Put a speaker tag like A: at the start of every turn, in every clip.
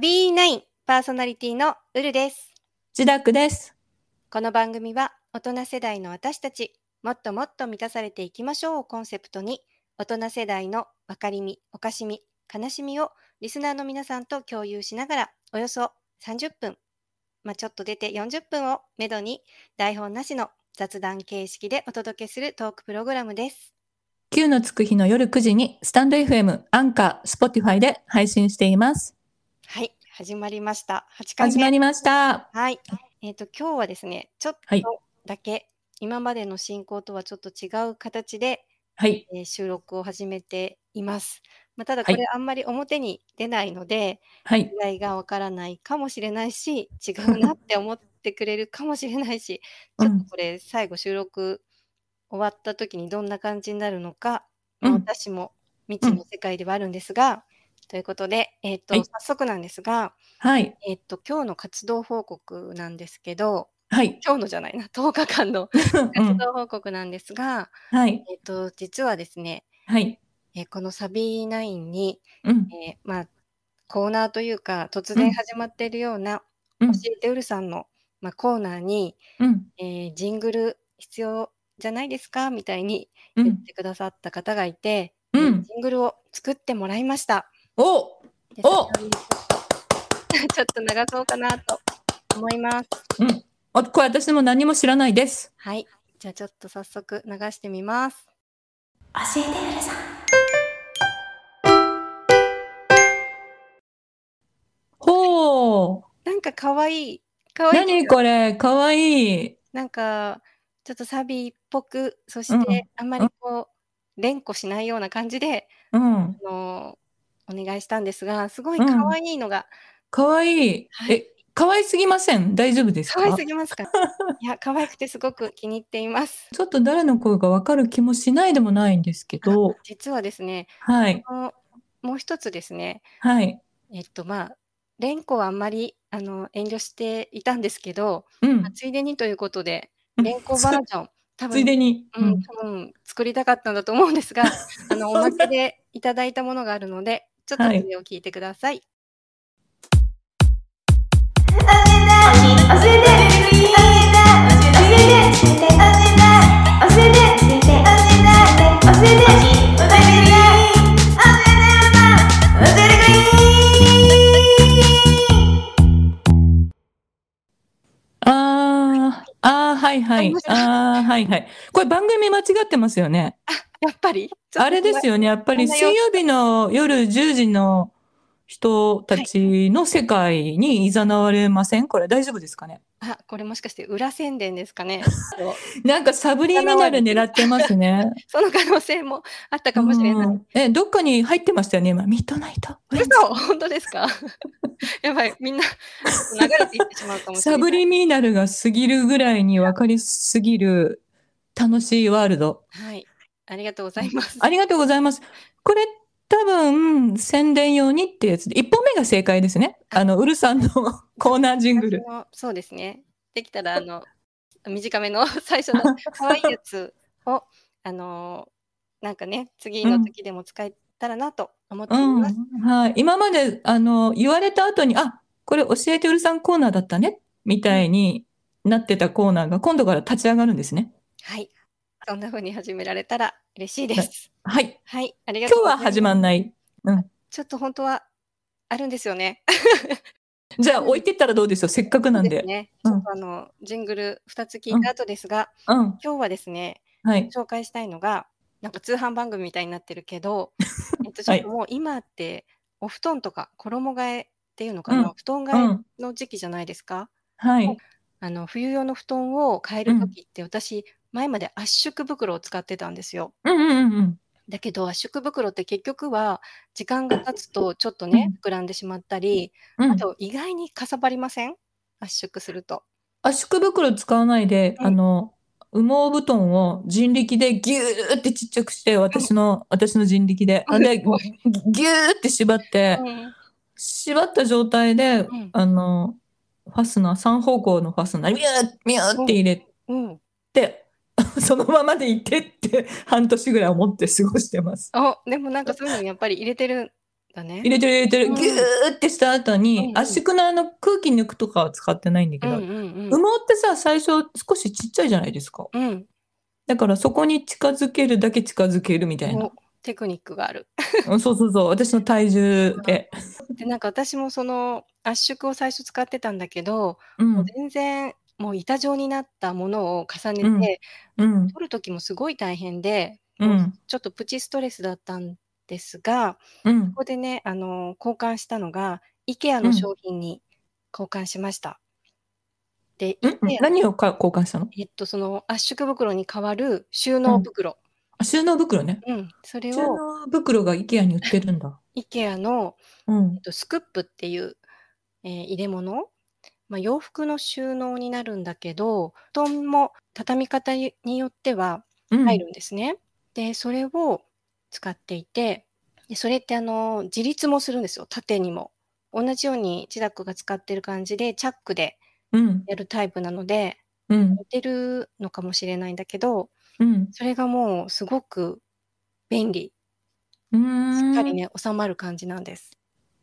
A: ビーナインパーソナリティのウルです。
B: ジダックです。
A: この番組は大人世代の私たち、もっともっと満たされていきましょうをコンセプトに、大人世代の分かりみ、おかしみ、悲しみをリスナーの皆さんと共有しながら、およそ30分、まあ、ちょっと出て40分をめどに、台本なしの雑談形式でお届けするトークプログラムです。
B: 9のつく日の夜9時に、スタンド FM、アンカー、 Spotify で配信しています。
A: はい、始まりました。8回
B: 始まりました。
A: はい。えっ、ー、と今日はですね、ちょっとだけ、はい、今までの進行とはちょっと違う形で、
B: はい、
A: えー、収録を始めています。まあ、ただこれあんまり表に出ないので、
B: はい、
A: 意外がわからないかもしれないし、違うなって思ってくれるかもしれないし、ちょっとこれ最後収録終わった時にどんな感じになるのか、
B: うん、
A: 私も未知の世界ではあるんですが、ということで、えっ、ー、と、
B: はい、
A: 早速なんですが、
B: はい。
A: えっ、ー、と、今日の活動報告なんですけど、
B: はい。
A: 今日のじゃないな、10日間の 活動報告なんですが、
B: はい。
A: えっ、ー、と、実はですね、
B: はい。
A: えこのサビナに、
B: うん、
A: えまあ、コーナーというか、突然始まっているような、
B: うん、
A: 教えてうるさんの、まあ、コーナーに、
B: うん、
A: えジングル必要じゃないですかみたいに言ってくださった方がいて、
B: うん、
A: ジングルを作ってもらいました。
B: おお
A: ちょっと流そうかなと思います。
B: うん。あこれ私も何も知らないです。
A: はい。じゃあちょっと早速流してみます。
C: 教えてるさん。
B: ほう。
A: なんかかわい。い。かわい。
B: 何これ、かわいい。
A: なんかちょっとサビっぽく、そしてあんまりこう、連呼しないような感じで、
B: うん、
A: あのお願いしたんですが、すごい可愛いのが。
B: 可、愛、いい。
A: はい、
B: 可愛すぎません？大丈夫です
A: 可愛すぎますか？いや、可愛くてすごく気に入っています。
B: ちょっと誰の声がわかる気もしないでもないんですけど。
A: 実はですね。
B: はい。
A: もう一つですね。
B: はい。
A: えっと、まあ、蓮子はあんまり、あの、遠慮していたんですけど。
B: うん、
A: ついでにということで、蓮子バージョン。多 分
B: ついでに、
A: う
B: ん、
A: 多分作りたかったんだと思うんですが、あのおまけでいただいたものがあるので、ちょっと
B: こ
A: れを聞いてください。
B: はい。はいはい。あー、はいはい。これ番組間違ってますよね。
A: やっぱり？
B: あれです
A: よ。
B: よね。やっぱり水曜日の夜10時の人たちの世界に誘われません？これ大丈夫ですかね？
A: あ、これもしかして裏宣伝ですかね？
B: なんかサブリミナル狙ってますね。
A: その可能性もあったかもしれない。
B: うんえ、どっかに入ってましたよね？今。ミッドナイト。
A: 嘘本当ですか？やばい、みんな流れていってしまうかもしれない。
B: サブリミナルが過ぎるぐらいに分かりすぎる楽しいワールド。
A: はい。ありがとうございます。
B: ありがとうございます。これ多分宣伝用にってやつで、1本目が正解ですね。あの、ウルさんの コーナージングル。
A: そうですね。できたら、あの、短めの 最初の 可愛いやつを、あの、なんかね、次の時でも使えたらなと思って
B: うん
A: います。。
B: はい。今まで、あの、言われた後に、あ、これ教えてウルさんコーナーだったね、みたいになってたコーナーが今度から立ち上がるんですね。
A: はい。そんな風に始められたら嬉しいです。
B: はい。
A: はい。ありがと
B: 今日は。始まんない。
A: ちょっと本当はあるんですよね。
B: じゃあ置いてったらどうでしょうせっかくなんで。
A: ですね。
B: うん
A: あの、ジングル2つ聞いた後ですが、
B: うん。
A: 今日はですね、
B: はい。
A: 紹介したいのが、なんか通販番組みたいになってるけど、えっと、ちょっともう今って、お布団とか衣替えっていうのかな、
B: うん
A: 布団
B: う
A: 替
B: ん。
A: えの時期じゃないですか？
B: はい。
A: あの冬用の布団を変える時って、私、前まで圧縮袋を使ってたんですよ。
B: うんうんうんうん。
A: だけど圧縮袋って結局は時間が経つとちょっとね、膨らんでしまったり、
B: うん。
A: あと意外にかさばりません？圧縮すると。
B: 圧縮袋使わないで、
A: うん。
B: あの、羽毛布団を人力でギューってちっちゃくして、私の、私の人力で。あで、ギューって縛って、
A: うん
B: 縛った状態で、
A: うん。
B: あの、ファスナー、三方向のファスナーにミューミューって入れ
A: うん、
B: て、そのままでいてって半年ぐらい思って過ごしてます。
A: あでもなんかそういうのやっぱり入れてるんだね。
B: 入れてる入れてる。
A: うん
B: ギューってした後に、圧縮のあの空気抜くとかは使ってないんだけど、
A: うんうんうん。
B: 羽毛ってさ、最初少しちっちゃいじゃないですか。
A: うん。
B: だからそこに近づけるだけ近づけるみたいな。
A: おテクニックがある。
B: うんそうそうそう。私の体重で。
A: で、なんか私もその圧縮を最初使ってたんだけど、
B: うん
A: もう。全然もう板状になったものを重ね
B: うん
A: て、
B: うん。
A: 取る時もすごい大変で、もう
B: うん。
A: ちょっとプチストレスだったんですが、
B: うん
A: こ。こでね、あの、交換したのが、IKEA の
B: うん
A: 商品に交換しました。で、
B: うん
A: IKEA
B: 何をか交換したの？
A: えっと、その圧縮袋に代わる収納袋。
B: あ収納袋ね。
A: うん、それ
B: 収
A: を
B: 納袋が IKEA に売ってるんだ。
A: IKEA の、
B: うん
A: えっ。と、スクップっていう、えー入れ物、まあ、洋服の収納になるんだけど、布団も畳み方によっては
B: うん
A: 入るんですね。で、それを使っていて、でそれってあの自立もするんですよ、縦にも。同じようにチダックが使ってる感じで、チャックで
B: うん。
A: やるタイプなので、
B: うん。
A: 似てるのかもしれないんだけど、
B: うん。
A: それがもうすごく便利。
B: う。
A: しっかりね、収まる感じなんです。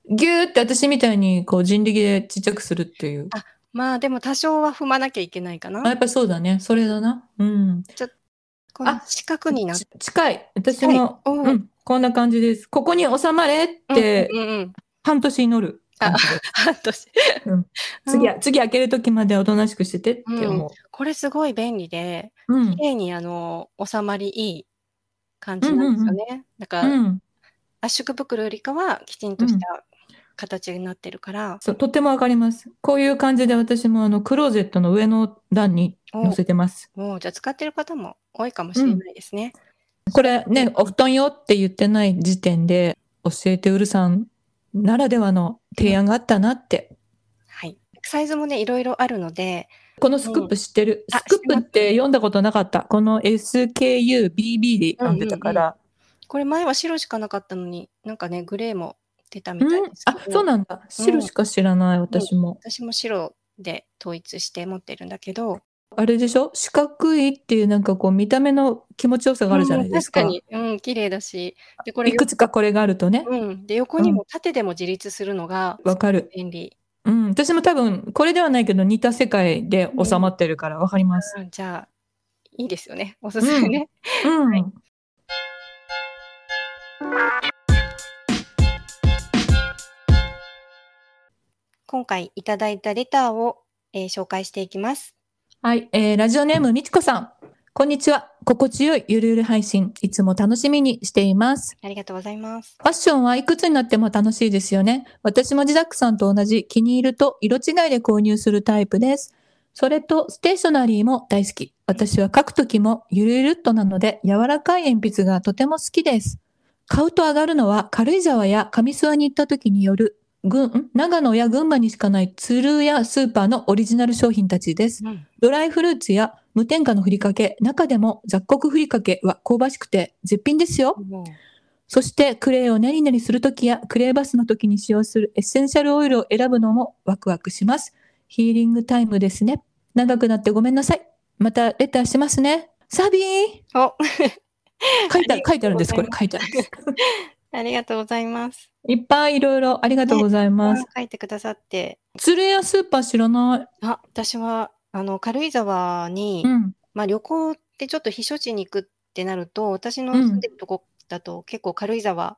B: ギューって私みたいにこう人力でちっちゃくするっていう。
A: まあでも多少は踏まなきゃいけないかな
B: あ、。やっぱりそうだね。それだな。うん。
A: この
B: あ
A: 四角にな
B: 近い。私も、
A: うん
B: うん。こんな感じです。ここに収まれって
A: うんうんうん、
B: 半年祈る感じです。
A: 半年。
B: うん次は、次開ける時までおとなしくしててって思
A: これすごい便利で、
B: う。うん
A: 綺。麗にあの収まりいい感じなんですよね。だから、
B: うん。
A: 圧縮袋よりかはきちんとした形になってるから、
B: そう、とってもわかります。こういう感じで私もあの、クローゼットの上の段に載せてます。
A: もうじゃあ使ってる方も多いかもしれないですね。
B: これね、お布団よって言ってない時点で、教えてうるさんならではの提案があったなって。
A: はい。サイズもね、いろいろあるので、
B: このスクープ知ってる、
A: あ
B: スクープって読んだことなかった。この SKUBB で読んでたから。
A: これ前は白しかなかったのに、なんかね、グレーも出たみ
B: うん
A: たいです
B: あ、そうなんだ。白しか知らない、私も。
A: 私も白で統一して持ってるんだけど、
B: あれでしょ？四角いっていうなんかこう見た目の気持ちよさがあるじゃないですか。
A: うん確かに、うん、綺麗だし、で、これ、
B: いくつかこれがあるとね。
A: うん、で、横にも縦でも自立するのが
B: わかる。
A: 便利。
B: うん。私も多分、これではないけど似た世界で収まってるからわかります。
A: うんじゃあ、いいですよね。おすすめね。
B: うん。
A: はい今回いただいたレターを、えー紹介していきます。
B: はい、えーラジオネームみちこさん。こんにちは。心地よいゆるゆる配信、いつも楽しみにしています。
A: ありがとうございます。
B: ファッションはいくつになっても楽しいですよね。私もジダックさんと同じ気に入ると色違いで購入するタイプです。それとステーショナリーも大好き。私は書くときもゆるゆるっとなので柔らかい鉛筆がとても好きです。買うと上がるのは軽井沢や上諏訪に行った時による群、ん？長野や群馬にしかないツルやスーパーのオリジナル商品たちです。
A: うん
B: ドライフルーツや無添加のふりかけ、中でも雑穀ふりかけは香ばしくて絶品ですよ。そしてクレイを練り練りするときやクレイバスの時に使用するエッセンシャルオイルを選ぶのもワクワクします。ヒーリングタイムですね。長くなってごめんなさい。またレターしますね。サビー
A: お
B: 書いてある、書
A: い
B: てあるんです。これ書いてあるんです。
A: ありがとうございます。
B: いっぱいいろいろありがとうございます。
A: 書いてくださって。
B: ツルやスーパー知らない。
A: あ、私は、あの、軽井沢に、
B: うん。
A: まあ旅行ってちょっと避暑地に行くってなると、私の
B: うん
A: 住んでるとこだと結構軽井沢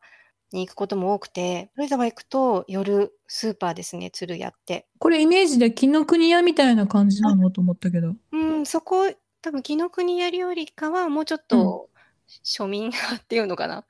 A: に行くことも多くて、軽井沢行くと夜スーパーですね、鶴屋って。
B: これイメージで紀ノ国屋みたいな感じなのと思ったけど。
A: うん、そこ、多分紀ノ国屋よりかはもうちょっと庶民派っていうのかな。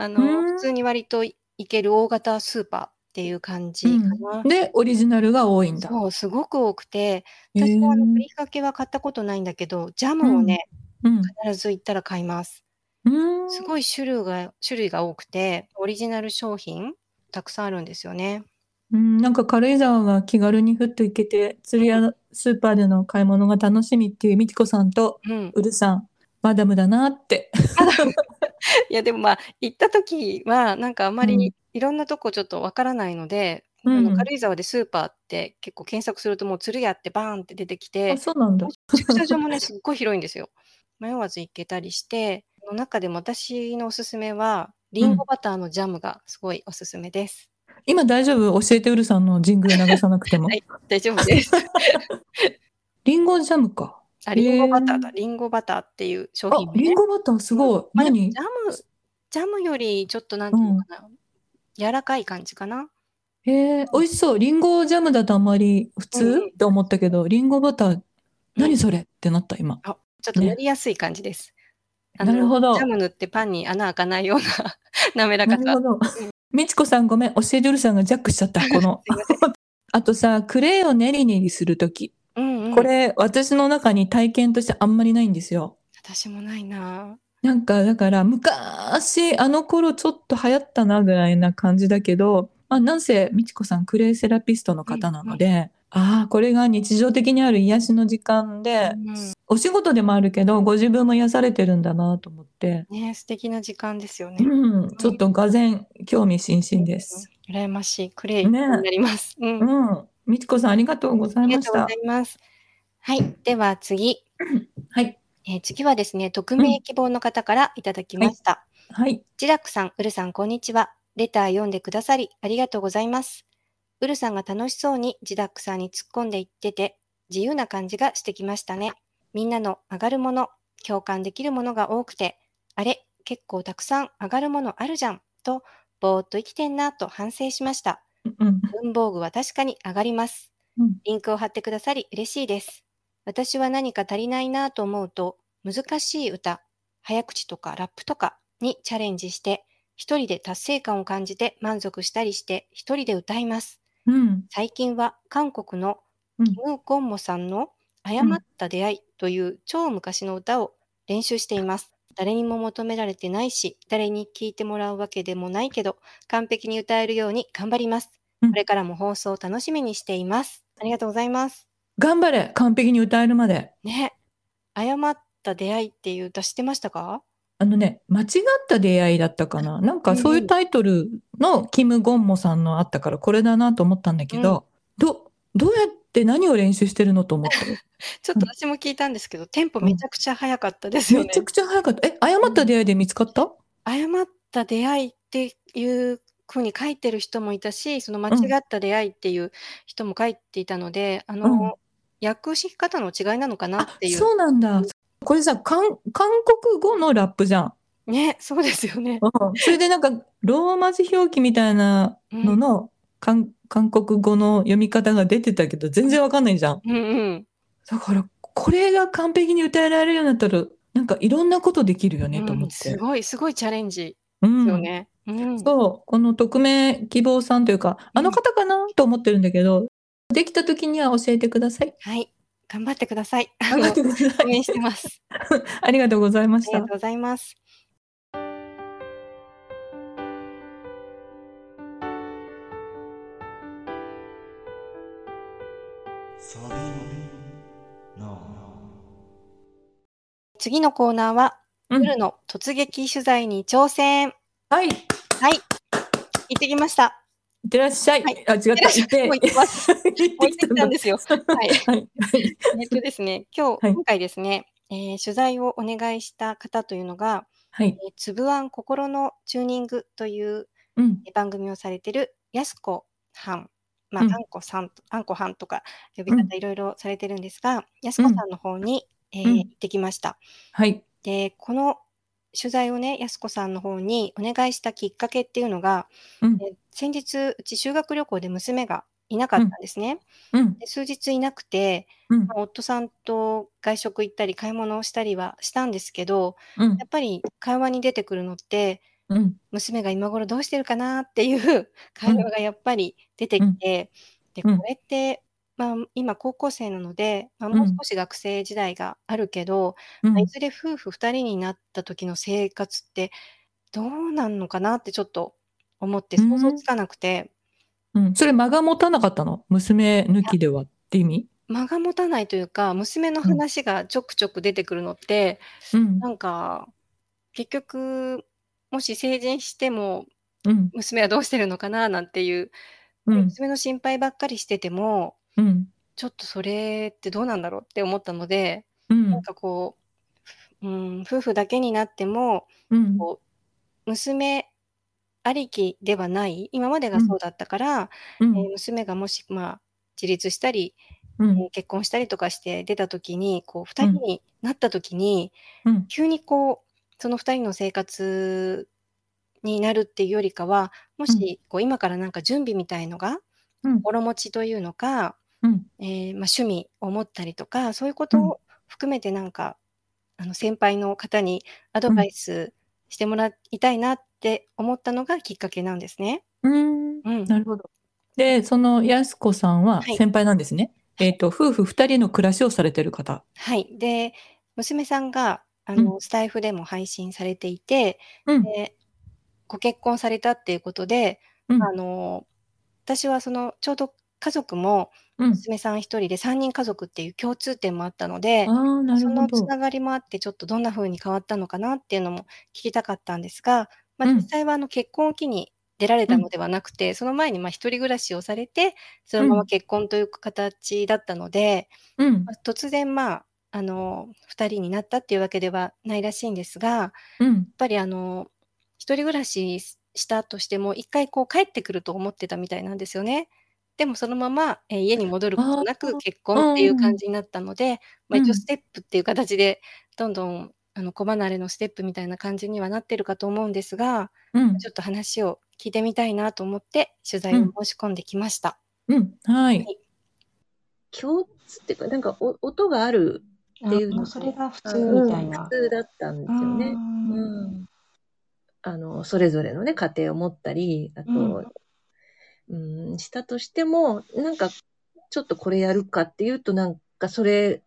A: あの、
B: うん
A: 普通に割と行ける大型スーパーっていう感じかな。
B: で、オリジナルが多いんだ。
A: そう、すごく多くて、
B: へ
A: 私はあの
B: ー
A: ふりかけは買ったことないんだけど、ジャムをね、
B: うん。
A: 必ず行ったら買います。
B: うん。
A: すごい種類が種類が多くて、オリジナル商品たくさんあるんですよね。
B: うん、なんか軽井沢が気軽にふっと行けて、釣りやスーパーでの買い物が楽しみっていうみちこさんと
A: うん。
B: うるさん、マダムだなって。
A: いやでもまあ行った時はなんかあんま
B: うん
A: りいろんなとこちょっとわからないので、
B: うん
A: あの軽井沢でスーパーって結構検索するともう鶴屋ってバーンって出てき
B: あ、
A: て、
B: そうなんだ。
A: 駐車場もね すっごい広いんですよ。迷わず行けたりして、その中でも私のおすすめはリンゴバターのジャムがすごいおすすめです。
B: 今大丈夫？教えてうるさんのジングル流さなくても。
A: はい大丈夫です。
B: リンゴジャムか。
A: あ、リンゴバター
B: へ
A: だ。リンゴバターっていう商
B: あ
A: 品、名
B: リンゴバターすごい。
A: まあジャム、ジャムよりちょっとなんていうのかな。柔らかい感じかな。
B: へえ、美味しそう。リンゴジャムだとあんまり普通、
A: うんうん
B: って思ったけど、リンゴバター、何それってなった今。
A: ちょっと塗りやすい感じです。あの
B: なるほど
A: ジャム塗ってパンに穴開かないような 滑らかさ。
B: なるほど。みちこさんごめん。教えてうるさんがジャックしちゃった。この。あとさ、クレイを練り練りするとき。
A: うんうん、
B: これ、私の中に体験としてあんまりないんですよ。
A: 私もないな。
B: なんか、だから、昔、あの頃ちょっと流行ったなぐらいな感じだけど、まあ、なんせ、みちこさん、クレイセラピストの方なので、ああ、これが日常的にある癒しの時間で、
A: うん
B: お仕事でもあるけど、ご自分も癒されてるんだなと思って、
A: ね素敵な時間ですよね。
B: うん、ちょっとがぜん興味津々です。
A: うん。羨ましい。クレイに
B: ね
A: なります。うん。
B: うん。みちこさん、ありがとうございました
A: ありがとうござ。います。はい。では次。
B: はい。
A: えー次はですね、匿名希望の方からいただきました。
B: はい。
A: ジラックさん、ウルさん、こんにちは。レター読んでくださり、ありがとうございます。ウルさんが楽しそうにジダックさんに突っ込んでいってて、自由な感じがしてきましたね。みんなの上がるもの、共感できるものが多くて、あれ、結構たくさん上がるものあるじゃん、と、ぼーっと生きてんなと反省しました。
B: うん。
A: 文房具は確かに上がります。
B: うん
A: リンクを貼ってくださり嬉しいです。私は何か足りないなと思うと、難しい歌、早口とかラップとかにチャレンジして、一人で達成感を感じて満足したりして、一人で歌います。
B: うん。
A: 最近は韓国の
B: うん
A: キム・ゴンモさんの誤った出会いという超昔の歌を練習しています。誰にも求められてないし、誰に聴いてもらうわけでもないけど、完璧に歌えるように頑張ります。
B: うん
A: これからも放送を楽しみにしています。ありがとうございます。
B: 頑張れ完璧に歌えるまで。
A: ね。誤った出会いっていう歌知ってましたか？
B: あのね、間違った出会いだったかな。なんかそういうタイトルのキム・ゴンモさんのあったからこれだなと思ったんだけど、ど、どうやって何を練習してるのと思った？の
A: ちょっと私も聞いたんですけど、テンポめちゃくちゃ早かったですよね
B: めち。ゃくちゃ早かった。え、誤った出会いで見つかった？
A: 誤った出会いっていうふうに書いてる人もいたし、その間違った出会いっていう人も書いていたので、あの、
B: うん
A: 訳し方の違いなのかな
B: あ
A: っていう。
B: そうなんだ。これさ、韓韓国語のラップじゃん。
A: ね、そうですよね。
B: うん。それでなんか、ローマ字表記みたいなのの、韓韓国語の読み方が出てたけど、全然わかんないじゃん。
A: うんうん。
B: だから、これが完璧に歌えられるようになったら、なんかいろんなことできるよね、と思って
A: うんす。ごい、すごいチャレンジ
B: うん
A: ですよね。うん。
B: そう、この匿名希望さんというか、あの方かなと思ってるんだけど、できた時には教えてください。
A: はい。頑張ってください。あ
B: 頑張
A: の
B: ってください。
A: 応援してます。
B: ありがとうございました
A: ありがとう。ございます。次のコーナーは、
B: うん
A: 夜の突撃取材に挑戦。
B: はい、い
A: はい。行ってきました。
B: ってらっしゃい。
A: はい
B: あ、違った。
A: もう行ってます。
B: 行って
A: もう行ってきたんですよ。はい。えっとですね、今日、
B: はい
A: 今回ですね、えー取材をお願いした方というのが、
B: はい。
A: えーつぶあん心のチューニングという
B: うん。
A: えー番組をされてるやすこはん、まあ、
B: うん
A: あんこさんと、あんこはんとか呼び方
B: うん
A: いろいろされてるんですが、やすこさんの方に、えー
B: うん
A: 行ってきました。
B: はい。
A: で、この取材をね、やすこさんの方にお願いしたきっかけっていうのが、
B: うん。
A: えー先日、うち修学旅行で娘がいなかったんですね。
B: うん。
A: で数日いなくて、
B: うん
A: まあ夫さんと外食行ったり買い物をしたりはしたんですけど、
B: うん
A: やっぱり会話に出てくるのって、
B: うん。
A: 娘が今頃どうしてるかなっていう 会話がやっぱり出てきて、で、
B: うん
A: これって、まあ、今高校生なので、まあ、
B: うん
A: もう少し学生時代があるけど、
B: うん
A: まあいずれ夫婦2人になった時の生活ってどうなんのかなってちょっと思って想像つかなくて、
B: うん。それ間が持たなかったの？娘抜きではって意味？
A: 間が持たないというか、娘の話がちょくちょく出てくるのって、
B: うん。
A: なんか、結局、もし成人しても、
B: うん。
A: 娘はどうしてるのかななんていう、
B: うん。
A: 娘の心配ばっかりしてても、
B: うん。
A: ちょっとそれってどうなんだろうって思ったので、
B: うん。
A: なん。かこう、うん、夫婦だけになっても、
B: うん。
A: こう娘ありきではない、今までがそうだったから、
B: うん。
A: えー娘がもし、まあ、自立したり、
B: うん。
A: えー結婚したりとかして出た時に、こう、二人になった時に、
B: うん。
A: 急にこう、その二人の生活になるっていうよりかは、もし、こう、今からなんか準備みたいのが、
B: うん。
A: 心持ちというのか、
B: うん
A: えーまあ、趣味を持ったりとか、そういうことを含めてなんか、あの、先輩の方にアドバイスしてもらいたいなって思ったのがきっかけなんですね。
B: うん
A: うん。
B: なるほど。で、そのやすこさんは
A: はい
B: 先輩なんですね。えっと、夫婦二人の暮らしをされてる方。
A: はい。で、娘さんが、あの、スタイフでも配信されていて、
B: うん。
A: でご結婚されたっていうことで、
B: うん
A: あの、私はその、ちょうど家族も
B: うん。
A: 娘さん一人で3人家族っていう共通点もあったので
B: あ、あ、なる
A: そ。のつながりもあって、ちょっとどんな風に変わったのかなっていうのも聞きたかったんですが、ま実際はあの結婚を機に出られたのではなくて、その前にまあ一人暮らしをされて、そのまま結婚という形だったので、
B: うん
A: ま。あ突然まあ、あの、二人になったっていうわけではないらしいんですが、やっ
B: うん。
A: ぱりあの、一人暮らししたとしても、一回こう帰ってくると思ってたみたいなんですよね。でもそのまま、えー家に戻ることなく結婚っていう
B: うん
A: 感じになったので、まあ、
B: うん
A: 一応ステップっていう形で、どんどんあの子離れのステップみたいな感じにはなってるかと思うんですが、
B: うん。
A: ちょっと話を聞いてみたいなと思って取材を申し込んできました。
B: うん。はい。
D: 共通っていうか、なんかお音があるっていうの
E: あそれが普通
D: うん
E: みたいな。
D: 普通だったんですよね。
E: うん
D: うん。あの、それぞれのね、家庭を持ったり、あと、うん、したとしても、なんか、ちょっとこれやるかっていうと、なんかそれ、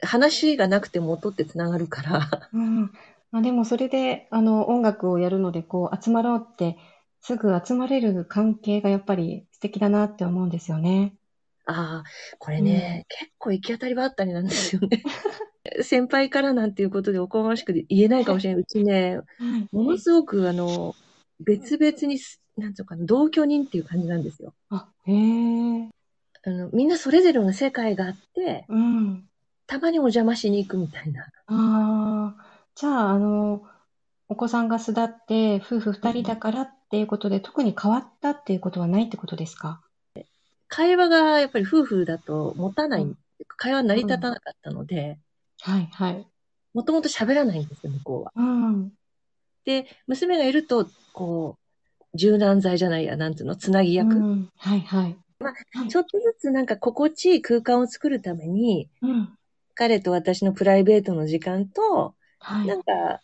D: 話がなくても音ってつながるから、
E: うんまあ、でもそれであの音楽をやるのでこう集まろうってすぐ集まれる関係がやっぱり素敵だなって思うんですよね。
D: ああ、これね、結構行き当たりばったりなんですよね。先輩からなんていうことでおこがましくて言えないかもしれない。うちね、ものすごくあの、別々にす、なんていうのかな、同居人っていう感じなんですよ。
E: あ、へえ。
D: あの、みんなそれぞれの世界があって、
E: うん。
D: たまにお邪魔しに行くみたいな。
E: ああ、じゃあ、あの、お子さんが巣立って夫婦二人だからっていうことで特に変わったっていうことはないってことですか？
D: 会話がやっぱり夫婦だと持たない、
E: うん
D: 会話成り立たなかったので、
E: はいはい。
D: もともと喋らないんですよ、向こうは。
E: うん。
D: で、娘がいると、こう、柔軟剤じゃないや、なんつうの、つなぎ役。
E: うん。はいはい。
D: ちょっとずつなんか心地いい空間を作るために、
E: うん。
D: 彼と私のプライベートの時間と、
E: はい。
D: なんか、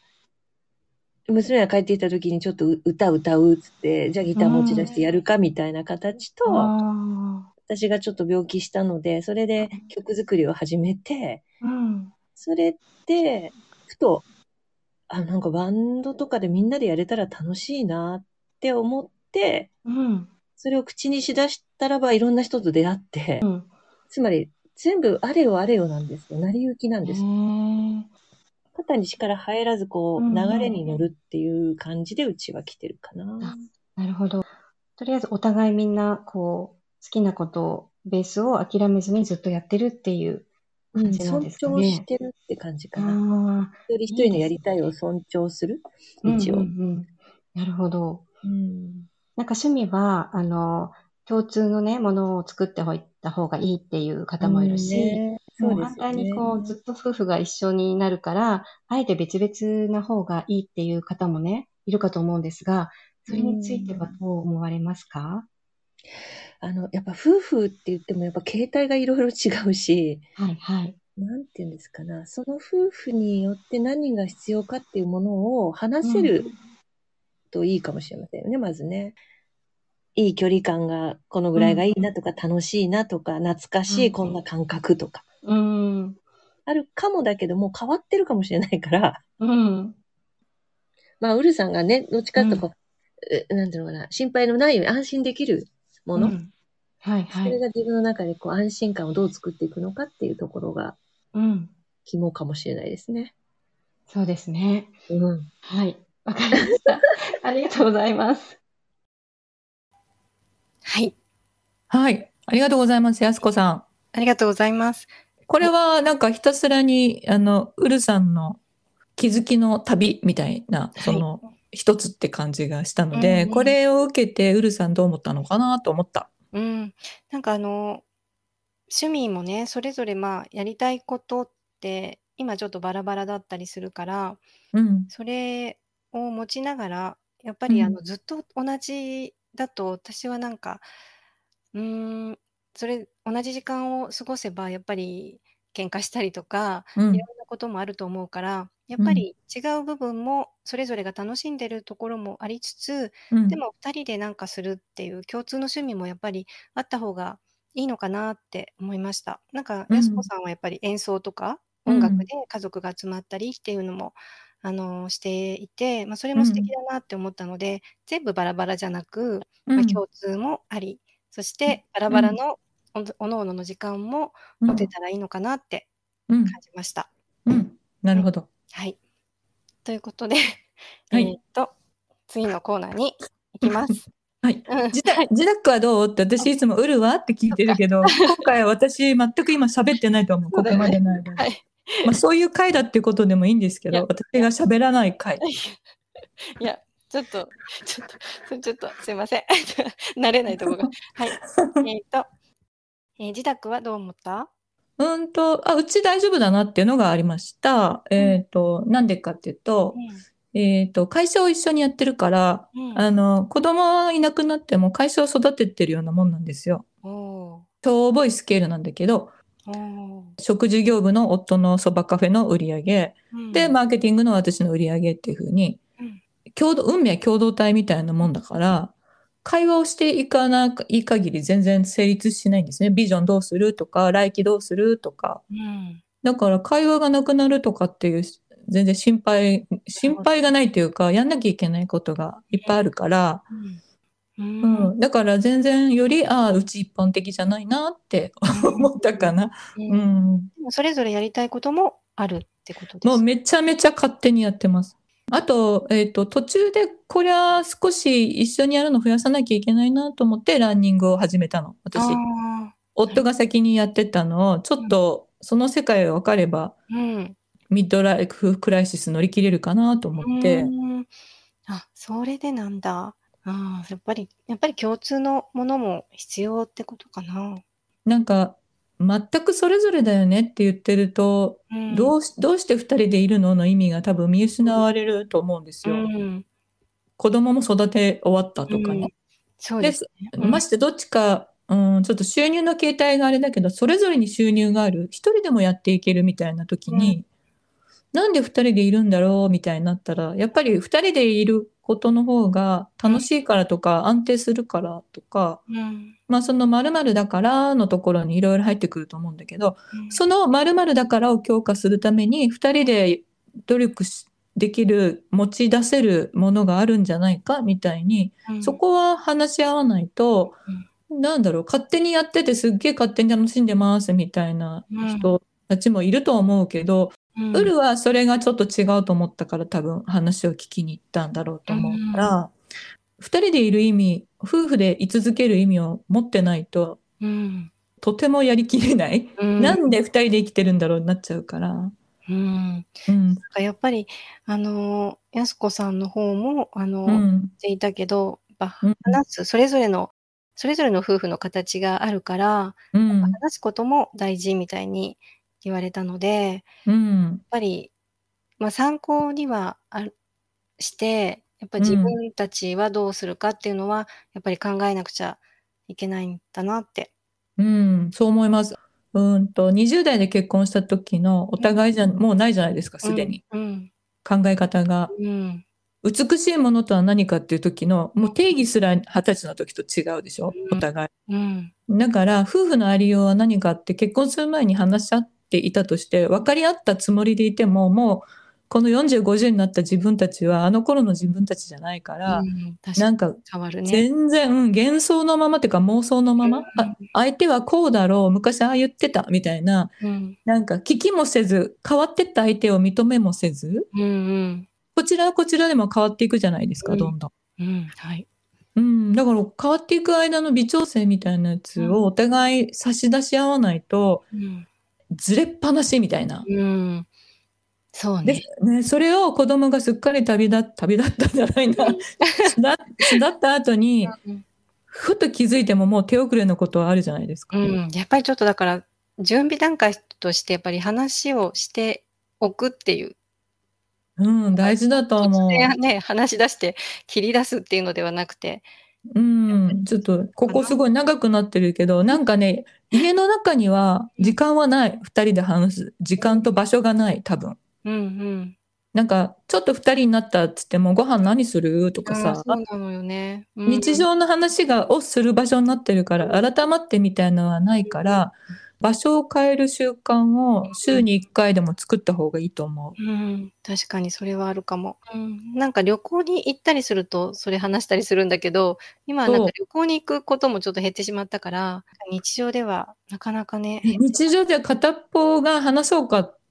D: 娘が帰ってきた時にちょっと歌歌うっつって、じゃあギター持ち出してやるかみたいな形と、
E: あ
D: 私がちょっと病気したので、それで曲作りを始めて、
E: あ、うん。
D: それで、ふと、あ、なんかバンドとかでみんなでやれたら楽しいなって思って、
E: うん。
D: それを口にしだしたらばいろんな人と出会って、
E: うん。
D: つまり全部あれよあれよなんですよ。成り行きなんです。肩に力入らずこう
E: うんうん
D: 流れに乗るっていう感じでうちは来てるかな。
E: あなるほど。とりあえずお互いみんな、こう、好きなことを、ベースを諦めずにずっとやってるっていう
D: うん、
E: 感じなん
D: 尊
E: ですかね。
D: 重してるって感じかな。一人一人のやりたいを尊重する。一応。
E: うんうんうん。なるほど。
D: うん。
E: なんか趣味は、あの、共通のね、ものを作っておいた方がいいっていう方もいるし、
D: ね。そう
E: もう反
D: ですよね。
E: 対にこう、ずっと夫婦が一緒になるから、あえて別々な方がいいっていう方もね、いるかと思うんですが、それについてはどう思われますか？
D: あの、やっぱ夫婦って言ってもやっぱ形態がいろいろ違うし、
E: はいはい。
D: なんて言うんですかな、その夫婦によって何が必要かっていうものを話せるといいかもしれませんよね、まずね。いい距離感がこのぐらいがいいなとか、楽しいなとか、懐かし
E: うん
D: いこんな感覚とか、
E: うん。
D: あるかもだけども変わってるかもしれないから、
E: うん。
D: まあ、ウルさんがね、どっちかとこう、えなんていうのかな、心配のないように安心できるもの、
E: うんはいはい。
D: それが自分の中でこう安心感をどう作っていくのかっていうところが
E: うん。
D: 肝かもしれないですね。
E: そうですね。
D: うん。
E: はい。わかりました。ありがとうございます。
A: はい。
B: はい。ありがとうございます。やすこさん。
A: ありがとうございます。
B: これはなんかひたすらに、あの、ウルさんの気づきの旅みたいな、その、一つって感じがしたので、
A: うんうん
B: これを受けてウルさんどう思ったのかなと思った。
A: うん。なんかあの、趣味もね、それぞれまあ、やりたいことって、今ちょっとバラバラだったりするから、
B: うん。
A: それを持ちながら、やっぱ
B: うん
A: りあの、ずっと同じだと、私はなんか、うーん、それ、同じ時間を過ごせば、やっぱり喧嘩したりとか、
B: うん。
A: いろんなこともあると思うから、やっぱり違う部分も、それぞれが楽しんでるところもありつつ、
B: うん。
A: でも2人でなんかするっていう共通の趣味もやっぱりあった方がいいのかなって思いました。なんか、
B: うん
A: やすこさんはやっぱり演奏とか、
B: うん
A: 音楽で家族が集まったりっていうのも、あのしていて、まあ、それも素敵だなって思ったので、全部バラバラじゃなく、まあ、
B: うん
A: 共通もあり、そしてバラバラのおおのおのの時間も持てたらいいのかなって
B: うん
A: 感じました。
B: うん。なるほど。
A: はい。ということで、
B: はい
A: えーっと、次のコーナーに行きます。
B: はい。
A: うん
B: 自宅自宅はどう？って私いつもウルはって聞いてるけど、今回は私全く今喋ってないと思う。ここまでの間に。
A: はい。
B: まあそういう回だっていうことでもいいんですけど、私が喋らない回。
A: いや、ちょっと、ちょっと、ちょっと、すいません。慣れないところが。はい。えっと、えー自宅はどう思った？
B: うんと、あ、うち大丈夫だなっていうのがありました。えっと、なんでかっていうと、えっと、会社を一緒にやってるから、
A: うん。
B: あの、子供いなくなっても会社を育ててるようなもんなんですよ。
A: おー
B: 超重いスケールなんだけど、食事業部の夫のそばカフェの売り上げ、
A: うん
B: で、マーケティングの私の売り上げっていう風に
A: うん、
B: 共同、運命共同体みたいなもんだから、会話をしていかない限り全然成立しないんですね。ビジョンどうするとか、来期どうするとか。
A: うん。
B: だから会話がなくなるとかっていう、全然心配、心配がないというか、やんなきゃいけないことがいっぱいあるから、
A: う。
B: うんん、だから全然より、ああ、うち一般的じゃないなって思ったかな。
A: う
B: うんん。
A: でもそれぞれやりたいこともあるってことです。
B: もうめちゃめちゃ勝手にやってます。あと、えっと、途中でこりゃ少し一緒にやるの増やさなきゃいけないなと思ってランニングを始めたの。私、
A: あ
B: 夫が先にやってたのを、ちょっとその世界が分かれば、
A: ーうん。
B: ミッドライフクライシス乗り切れるかなと思って
A: う、んあ、それでなんだ。ああ、やっぱり、やっぱり共通のものも必要ってことかな。
B: なんか、全くそれぞれだよねって言ってると、
A: うん
B: どうし、どうして二人でいるのの意味が多分見失われると思うんですよ。
A: うん。
B: 子供も育て終わったとか
A: うん
B: ね。
A: そうですね。うん
B: ましてどっちか、うん、ちょっと収入の形態があれだけど、それぞれに収入がある、一人でもやっていけるみたいな時に、なんで二人でいるんだろうみたいになったら、やっぱり二人でいることの方が楽しいからとか、安定するからとか、
A: うん。
B: まあその〇〇だからのところにいろいろ入ってくると思うんだけど、
A: うん。
B: その〇〇だからを強化するために、二人で努力しできる、持ち出せるものがあるんじゃないかみたいに、
A: うん。
B: そこは話し合わないと、なんだろう、勝手にやっててすっげえ勝手に楽しんでますみたいな人たちもいると思うけど、
A: うん
B: ウルはそれがちょっと違うと思ったから多分話を聞きに行ったんだろうと思うから、二人でいる意味、夫婦で居続ける意味を持ってないと、
A: うん。
B: とてもやりきれない。
A: うん
B: なんで二人で生きてるんだろうになっちゃうから。
A: うん。
B: うん。
A: やっぱり、あのー、やすこさんの方も、あのー、
B: うん。
A: 言っていたけど、話す、それぞれの、それぞれの夫婦の形があるから、
B: うん。
A: 話すことも大事みたいに言われたので、やっ
B: うん。
A: ぱり、まあ、参考にはあるして、やっぱり自分たちはどうするかっていうのは、やっぱり考えなくちゃいけないんだなって。
B: うん。そう思います。うんと、20代で結婚した時のお互いじゃ、もうないじゃないですか、すでに。
A: うん。
B: 考え方が。
A: うん。
B: 美しいものとは何かっていう時の、もう定義すら二十歳の時と違うでしょ
A: うん
B: お互い。
A: うん。
B: だから、夫婦のありようは何かって結婚する前に話し合っていたとして、分かり合ったつもりでいても、もう、この40、50になった自分たちは、あの頃の自分たちじゃないから、
A: うん確かに
B: なんか、
A: 変わるね。
B: 全然、うん、幻想のままっていうか妄想のまま、
A: うん
B: あ、相手はこうだろう、昔ああ言ってた、みたいな、
A: うん。
B: なんか聞きもせず、変わってった相手を認めもせず、
A: うんうん。
B: こちらはこちらでも変わっていくじゃないですか、
A: うん
B: どんどん。
A: うん。はい。
B: うん、だから変わっていく間の微調整みたいなやつをお互い差し出し合わないと、
A: うん。
B: ずれっぱなしみたいな。
A: うん。
B: で
A: そうね。
B: ね、それを子供がすっかり旅立っ旅立ったんじゃないな。巣立巣立った後に、
A: うん
B: ふと気づいてももう手遅れのことはあるじゃないですか。
A: うん、やっぱりちょっとだから、準備段階としてやっぱり話をしておくっていう。
B: うん、大事だと思う。
A: ね、話し出して切り出すっていうのではなくて。
B: うん、ちょっと、ここすごい長くなってるけど、なんかね、家の中には時間はない。二人で話す。時間と場所がない、多分。
A: うんうん。
B: なんか、ちょっと二人になったっつっても、ご飯何する？とかさ、
A: そうなのよね。うん
B: 日常の話がをする場所になってるから、改まってみたいのはないから、場所を変える習慣を週に1回でも作った方がいいと思
A: うん、確かにそれはあるかも。うん、なんか旅行に行ったりするとそれ話したりするんだけど、今はなんか旅行に行くこともちょっと減ってしまったから、日常ではなかなかね
B: う。、日常では片っぽが話そうかって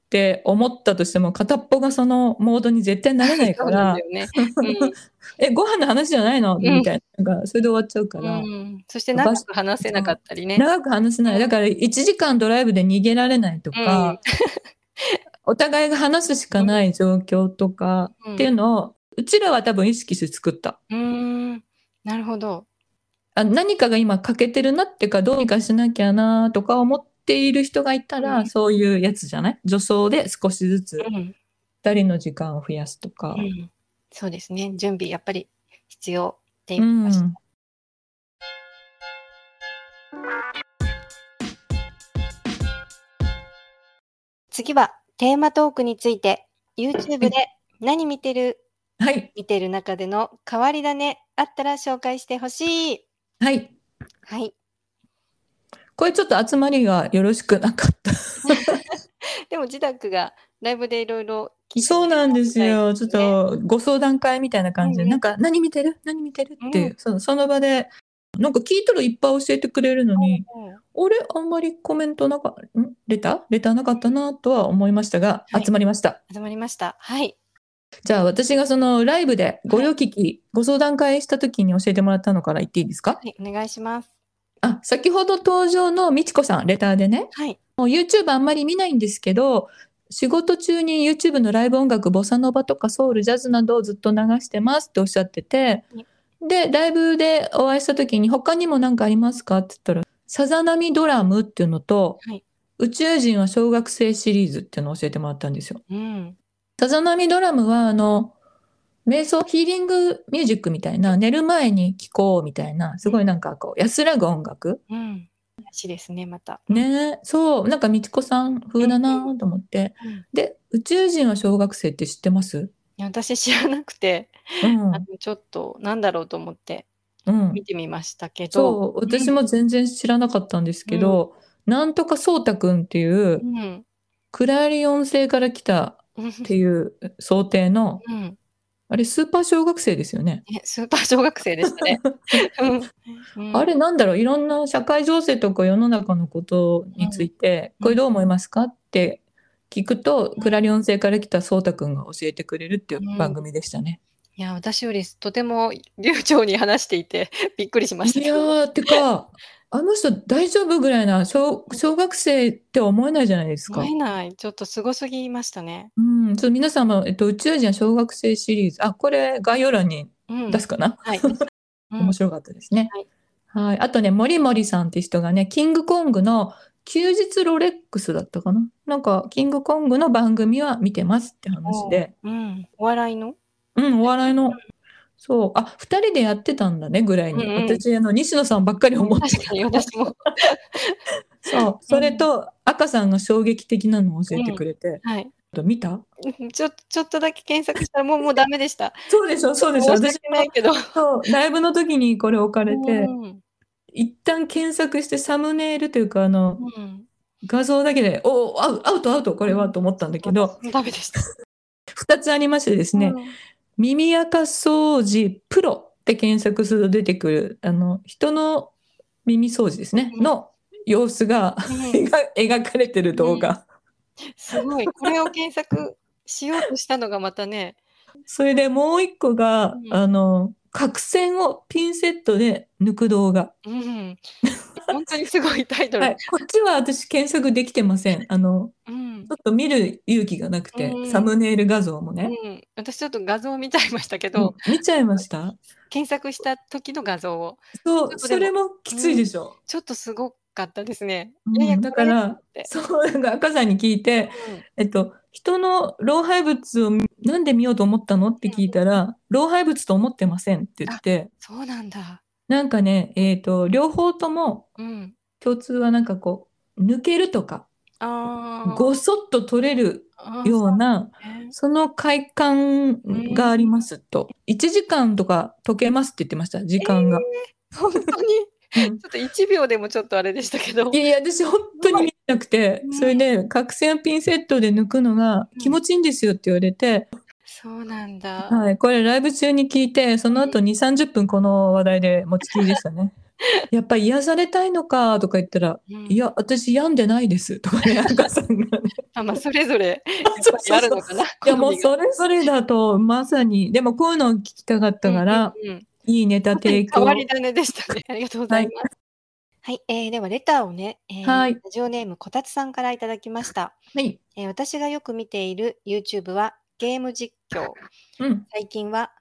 B: 思ったとしても、片っぽがそのモードに絶対なれないから
A: ね。う ん
B: え、ご飯の話じゃないの？
A: ん
B: みたいな。なんか、それで終わっちゃうから、
A: うん、そして長く話せなかったりね。
B: 長く話せない。だから、1時間ドライブで逃げられないとか、お互いが話すしかない状況とか
A: うん
B: っていうのを、うちらは多分意識して作った。
A: うーん、なるほど。
B: あ何かが今欠けてるなっていうか、どうにかしなきゃなとか思っている人がいたら、
A: うん
B: そういうやつじゃない？女装で少しずつ
A: うん、
B: 二人の時間を増やすとか。
A: うん、そうですね。準備やっぱり必要っていました。
B: ん。
A: 次はテーマトークについて YouTube で何見てる？
B: はい。
A: 見てる中での変わり種あったら紹介してほしい。
B: はい。
A: はい。
B: これちょっと集まりがよろしくなかった。
A: でも、自宅がライブでいろいろ
B: そうなんですよ。ちょっ
A: ね
B: とご相談会みたいな感じで、
A: うん
B: なんか何見てる？何見てる？っていう、
A: うん。
B: そのその場で、なんか聞いたらいっぱい教えてくれるのに、
A: うん
B: 俺あんまりコメントなか、ん？レター？レターなかったなとは思いましたが、
A: はい。
B: 集まりました。
A: 始まりました。はい。
B: じゃあ私がそのライブでご用聞き、ご相談会した時に教えてもらったのから言っていいですか？
A: はい、お願いします。
B: あ、先ほど登場のみちこさん、レターでね、
A: はい。
B: もう YouTube あんまり見ないんですけど、仕事中に YouTube のライブ音楽、ボサノバとかソウル、ジャズなどをずっと流してますっておっしゃってて、で、ライブでお会いした時に他にも何かありますか？って言ったら、さざ波ドラムっていうのと、
A: はい
B: 宇宙人は小学生シリーズっていうのを教えてもらったんですよ。
A: うん。
B: さざ波ドラムは、あの、瞑想、ヒーリングミュージックみたいな、寝る前に聴こうみたいな、すごいなんかこう、安らぐ音楽？
A: うん。しですね、また。
B: ね。そう、なんかみちこさん風だなと思って。
A: うん。
B: で、宇宙人は小学生って知ってます？
A: いや私知らなくて、
B: うん。
A: あ。のちょっとなんだろうと思って。
B: うん。
A: 見てみましたけど、
B: そう、私も全然知らなかったんですけど、なんとかそうたくんっていう
A: う、ん。
B: クラリオン星から来た
A: うん
B: っていう想定の、
A: うん
B: あれスーパー小学生ですよね。
A: ねスーパー小学生でしたね。
B: あれなんだろう、いろんな社会情勢とか世の中のことについて、
A: うん。
B: これどう思いますか？って聞くと、クラリオン星から来たそうたくんが教えてくれるっていう番組でしたね。
A: いや、私よりとても流暢に話していてびっくりしました。
B: いやー、てか、あの人大丈夫ぐらいな小、小学生って思えないじゃないですか
A: 思。えない。ちょっとすごすぎましたね。
B: うん、ちょっと皆さんも、えっと、宇宙人は小学生シリーズ、あ、これ概要欄に
A: うん。
B: 出すかな、
A: はい。う ん
B: 面白かったですね。
A: はい
B: はい。あとね、森森さんって人がね、キングコングの休日ロレックスだったかな？なんか、キングコングの番組は見てますって話で、
A: うん。お笑いの？
B: うん、お笑いの、そう、あ、二人でやってたんだね、ぐらいに。
A: うんうん
B: 私、あの、西野さんばっかり思って
A: 確かに私も。
B: そう、それと、赤さんが衝撃的なのを教えてくれて、
A: はい。
B: 見た？
A: ちょ、ちょっとだけ検索したらもう、もうダメでした。
B: そうでしょ、そうでしょ。私
A: 訳ないけど。
B: そう、ライブの時にこれ置かれて、
A: うん
B: 一旦検索してサムネイルというか、あの、
A: うん。
B: 画像だけで、おお、アウトアウト、これはと思ったんだけど、
A: ダメでした。
B: 二つありましてですね、耳垢掃除プロって検索すると出てくる、あの、人の耳掃除ですね、
A: うん
B: の様子が 描かれてる動画。
A: すごい。これを検索しようとしたのがまたね。
B: それでもう一個が、
A: うん
B: あの、角栓をピンセットで抜く動画。
A: うん。本当にすごいタイトル。
B: はい、こっちは私検索できてません。あの、
A: うん。
B: ちょっと見る勇気がなくて、
A: うん
B: サムネイル画像もね。
A: うん、私ちょっと画像を見ちゃいましたけ
B: うん
A: ど、
B: 見ちゃいました？
A: 検索した時の画像を
B: そう、それもきついでしょ。
A: ちょっとすごかったですね。
B: だからそう、なんか赤さんに聞いて、えっと、人の老廃物をなんで見ようと思ったの？って聞いたら、老廃物と思ってませんって言って、
A: そうなんだ。
B: なんかね、えっと、両方とも
A: うん。
B: 共通はなんかこう、抜けるとか、
A: ああ。
B: ごそっと取れる
A: あー
B: ような、
A: そうね
B: その快感がありますと。1時間とか溶けますって言ってました、時間が。
A: 本当に？
B: うん
A: ちょっと1秒でもちょっとあれでしたけど
B: い。やいや、私本当に見えなくて、
A: うん
B: それで角栓ピンセットで抜くのが気持ちいいんですよって言われて、
A: そうなんだ。
B: はい、これライブ中に聞いて、その後2、30分この話題で持ちきりでしたね。やっぱ癒されたいのかとか言ったら、
A: うん
B: いや、私病んでないですとかね、赤さんがね。
A: あまあ、それぞれあるのかな。
B: いや、もうそれぞれだと、まさに、でもこういうのを聞きたかったから、
A: うんうんうん
B: いいネタ提供。
A: 変わり種でしたね。ありがとうございます。はい、えーではレターをね、えー
B: はい
A: ラジオネームこたつさんからいただきました、
B: はい。
A: えー私がよく見ている YouTube はゲーム実況。
B: うん。
A: 最近は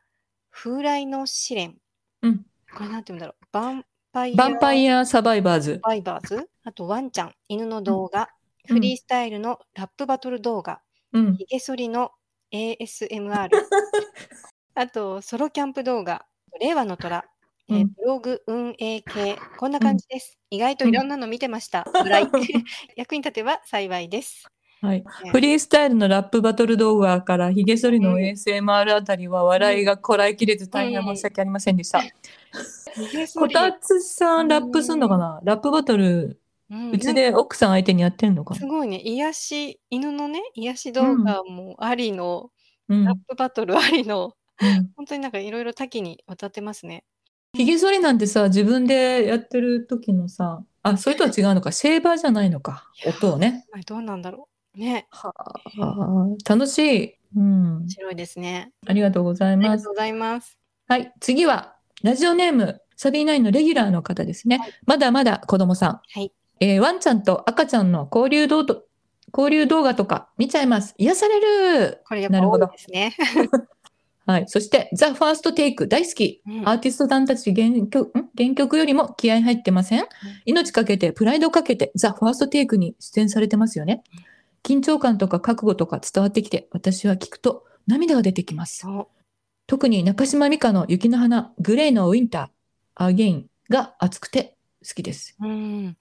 A: 風来の試練。
B: うん
A: これなんて言うんだろう。ヴァンパイア
B: ヴァンパイアサバイバーズ。
A: バイバーズ？あとワンちゃん、犬の動画。
B: うん
A: フリースタイルのラップバトル動画。
B: うん。
A: 剃りの ASMR。あと、ソロキャンプ動画。令和の虎。えー
B: うん
A: ブログ運営系。こんな感じです。意外といろんなの見てました。笑い 役に立てば幸いです。
B: はい。
A: ね
B: フリースタイルのラップバトル動画からヒゲ剃りの ASMR あたりは笑いがこらえきれず大変申し訳ありませんでした。こ
A: り
B: たつさんラップすんのかな？ラップバトル、
A: うん
B: うちで奥さん相手にやってんのかな？
A: すごいね。癒し、犬のね、癒し動画もありの、
B: うん。
A: ラップバトルありの、
B: うん
A: 本当になんかいろいろ多岐にわたってますね。
B: ヒゲ剃りなんてさ、自分でやってる時のさ、あ、それとは違うのか、シェーバーじゃないのか、音をね。
A: はいどうなんだろう。ね、
B: はあ、楽しい。うん
A: 面。白いですね。
B: ありがとうございます
A: ありがとう。ございます。
B: はい、次は、ラジオネーム、サビーナインのレギュラーの方ですね。まだまだ子供さん。
A: はい。
B: えーワンちゃんと赤ちゃんの交流動画交流動画とか見ちゃいます。癒される
A: これやっぱ多い
B: なるほど
A: ですね。
B: はい。そして、ザ・ファーストテイク大好き。
A: うん
B: アーティストさんたち原曲ん？原曲よりも気合入ってません？命かけて、プライドかけて、ザ・ファーストテイクに出演されてますよね。緊張感とか覚悟とか伝わってきて、私は聞くと涙が出てきます。特に中島美嘉の雪の花、グレイのウィンター、アゲインが熱くて好きです。
A: うん。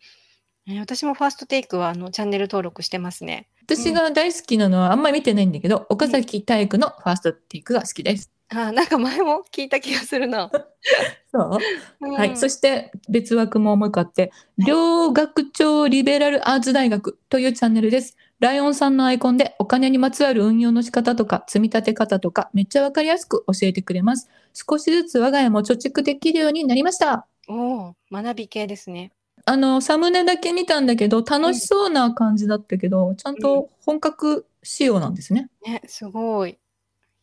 A: えー私もファーストテイクはあのチャンネル登録してますね。
B: 私が大好きなのはあんまり見てないんだけど、岡崎体育のファーストテイクが好きです。
A: あーなんか前も聞いた気がするな。
B: そう？はい。そ
A: し
B: して別枠ももう一個あって、両学長リベラルアーツ大学というチャンネルです。ライオンさんのアイコンでお金にまつわる運用の仕方とか積み立て方とかめっちゃわかりやすく教えてくれます。少しずつ我が家も貯蓄できるようになりました。
A: おお、学び系ですね。
B: あの、サムネだけ見たんだけど、楽しそうな感じだったけど、ちゃんと本格仕様なんですね。
A: ね、すごい。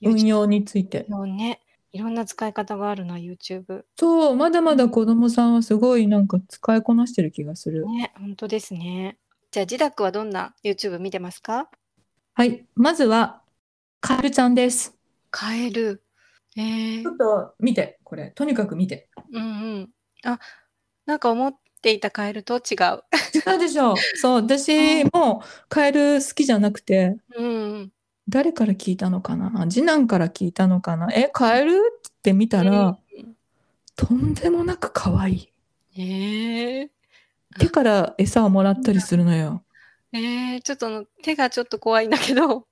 B: 運用について。
A: 用ね。いろんな使い方があるな、YouTube。
B: そう、まだまだ子供さんはすごいなんか使いこなしてる気がする。
A: ね、本当ですね。じゃあ、ジダックはどんな YouTube 見てますか？
B: はい。まずは、カエルちゃんです。
A: カエル。えー
B: ちょ、っと見て、これ。とにかく見て。
A: うんうん。あ、なんか思っていたカエルと違う。
B: 違うでしょそう、私もカエル好きじゃなくて、
A: うんうん。
B: 誰から聞いたのかな？次男から聞いたのかな？え、カエル？って見たら、とんでもなく可愛い。
A: えー、
B: 手から餌をもらったりするのよ。
A: えー、ちょっとあの手がちょっと怖いんだけど。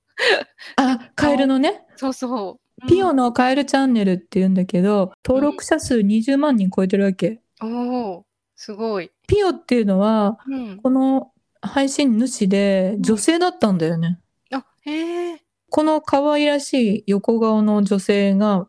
B: あ、カエルのね、
A: そうそう。
B: ピオのカエルチャンネルって言うんだけど、登録者数20万人超えてるわけ。
A: うん。おお、すごい。
B: ピオっていうのは、
A: うん。
B: この配信主で女性だったんだよね。
A: あ、へえ。
B: この可愛らしい横顔の女性が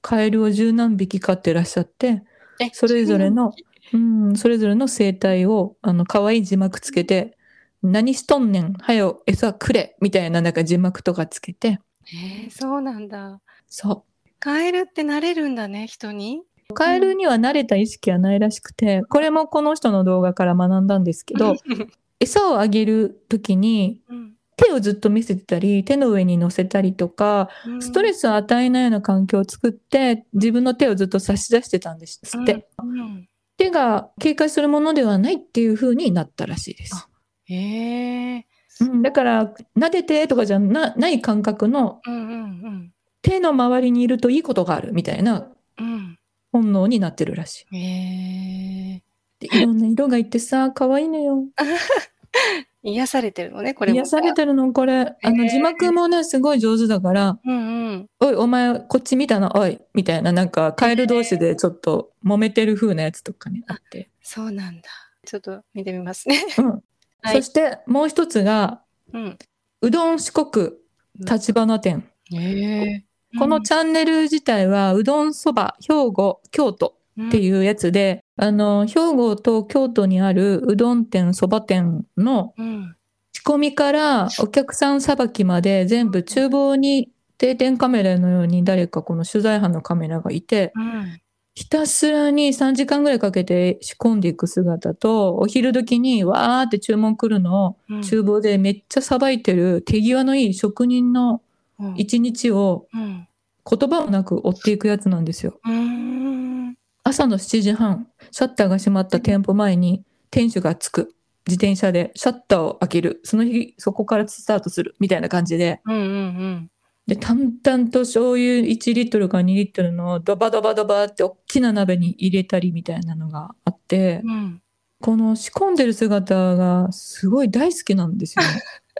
B: カエルを十何匹飼ってらっしゃって、
A: え
B: それぞれの、うん、それぞれの生態を、あの、可愛い字幕つけて、何しとんねん、はよ、餌くれ、みたいななんか字幕とかつけて、
A: へえ、そうなんだ。
B: そ
A: カエルってなれるんだね、人に？
B: う。カエルには慣れた意識はないらしくて、これもこの人の動画から学んだんですけど、餌をあげるときに、
A: うん。
B: 手をずっと見せてたり、手の上に乗せたりとか、ストレスを与えないような環境を作って、自分の手をずっと差し出してたんですって。
A: うん
B: 手が警戒するものではないっていう風になったらしいです
A: あ。へえ。
B: うん、だから、撫でてとかじゃなない感覚の
A: うんうん
B: 手の周りにいるといいことがあるみたいな
A: うん。
B: 本能になってるらしい。
A: うん。へえ。
B: でいろんな色がいてさ、可愛いのよ。
A: 癒されてるのね、これも。
B: 癒されてるの、これ。あの、字幕もね、すごい上手だから、
A: うんうん。
B: おい、お前、こっち見たの、おい、みたいな、なんか、カエル同士でちょっと揉めてる風なやつとかね、あって。
A: そうなんだ。ちょっと見てみますね。
B: うん。
A: はい
B: そして、もう一つが、
A: うん。
B: うどん四国立花店。
A: へえ。
B: このチャンネル自体は、うどんそば、兵庫、京都って
A: う
B: いうやつで、あの、兵庫と京都にあるうどん店、そば店の
A: ん。うん。
B: 仕込みからお客さんさばきまで全部厨房に定点カメラのように誰かこの取材班のカメラがいて、
A: うん。
B: ひたすらに3時間ぐらいかけて仕込んでいく姿と、お昼時にわーって注文来るのを
A: うん
B: 厨房でめっちゃさばいてる手際のいい職人の
A: うん
B: 一日を
A: うん。
B: 言葉もなく追っていくやつなんですよ。
A: うーん。
B: 朝の7時半、シャッターが閉まった店舗前に店主が着く。自転車でシャッターを開ける。その日、そこからスタートする。みたいな感じで。
A: うんうん
B: で、淡々と醤油1リットルか2リットルのドバドバドバって大きな鍋に入れたりみたいなのがあって
A: うん。う、ん。
B: この仕込んでる姿がすごい大好きなんですよね。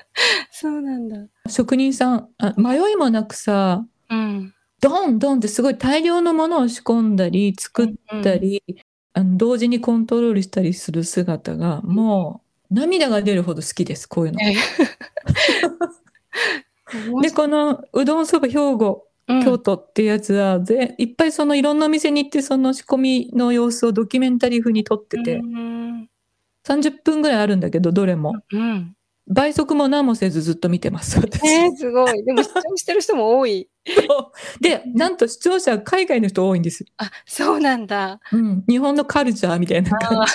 A: そうなんだ。
B: 職人さんあ、迷いもなくさ、
A: うん。
B: ドンドンってすごい大量のものを仕込んだり、作ったり、あの同時にコントロールしたりする姿が、もう涙が出るほど好きです、こういうの。
A: え
B: で、このうどんそば兵庫、
A: うん
B: 京都っていうやつは、ぜいっぱいそのいろんなお店に行って、その仕込みの様子をドキュメンタリー風に撮ってて、
A: うん。
B: 30分ぐらいあるんだけど、どれも。
A: うん。
B: 倍速も何もせずずっと見てます、私。
A: えー、すごい。でも視聴してる人も多い。
B: で、なんと視聴者は海外の人多いんですよ。
A: あ、そうなんだ。
B: うん。日本のカルチャーみたいな感じ。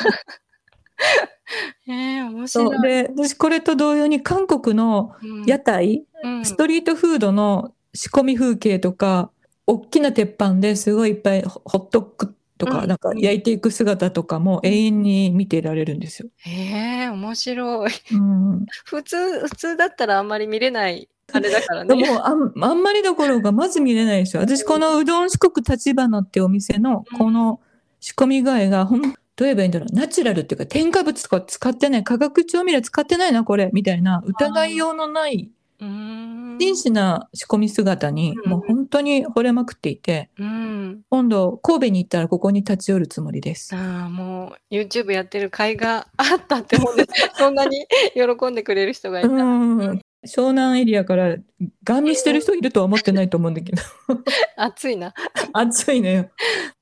A: えー、面白い。
B: で、私これと同様に韓国の
A: うん
B: 屋台、
A: うん
B: ストリートフードの仕込み風景とか、大きな鉄板ですごいいっぱいホホットクとか、
A: うん
B: なんか焼いていく姿とかも永遠に見てられるんですよ。
A: えー、面白い。
B: うん。
A: 普通、普通だったらあんまり見れない、あれだからね。
B: でもあん、あんまりどころかまず見れないですよ。私、このうどん四国立花ってお店の
A: うん
B: この仕込み具合が、ほん、どう言えばいいんだろう。ナチュラルっていうか、添加物とか使ってない、化学調味料使ってないな、これ、みたいな、疑いようのない、
A: うーん。
B: 真摯な仕込み姿に、
A: うん
B: もう本当に惚れまくっていて、
A: うん。
B: 今度、神戸に行ったらここに立ち寄るつもりです。
A: ああ、もう YouTube やってる甲斐があったって思うんです。そんなに喜んでくれる人がいうた。
B: ん。湘南エリアからガン見してる人いるとは思ってないと思うんだけど、
A: 熱いな。
B: 暑いのよ。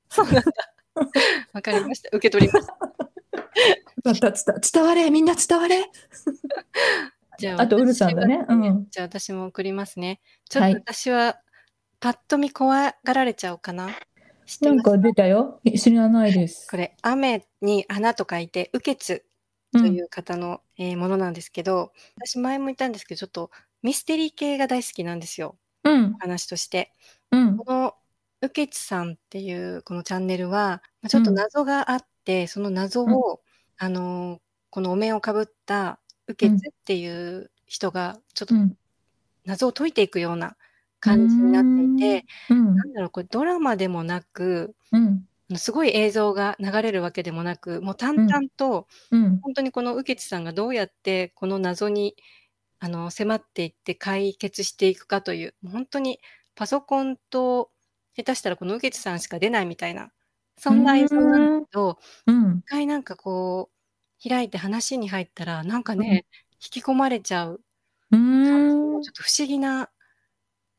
A: そうなんだ。わかりました。受け取ります。
B: また伝伝われ、みんな伝われ。
A: じゃあ、
B: あと、ウルさんだね。うん。
A: じゃあ、私も送りますね。ちょっと
B: はい
A: 私は、パッと見怖がられちゃうかな。
B: なんか出たよ。知らないです。
A: これ、雨に花と書いて、雨血
B: う
A: という方の、えーものなんですけど、私前も言ったんですけど、ちょっとミステリー系が大好きなんですよ。
B: うん。
A: 話として。
B: うん。
A: この、うけつさんっていうこのチャンネルは、まあちょっと謎があって、その謎を、あのーこのお面をかぶったうけつっていう人が、ちょっと
B: うん。
A: 謎を解いていくような感じになっていて、
B: うん。
A: なんだろう、これドラマでもなく、
B: うん。
A: すごい映像が流れるわけでもなく、もう淡々と、
B: うん。
A: 本当にこのうけつさんがどうやってこの謎にあの迫っていって解決していくかという、もう本当にパソコンと下手したらこのうけつさんしか出ないみたいな、そんな映像なんだけど、
B: うん。
A: 一回なんかこう、開いて話に入ったら、なんかね、引き込まれちゃう、
B: うん。
A: ちょっと不思議な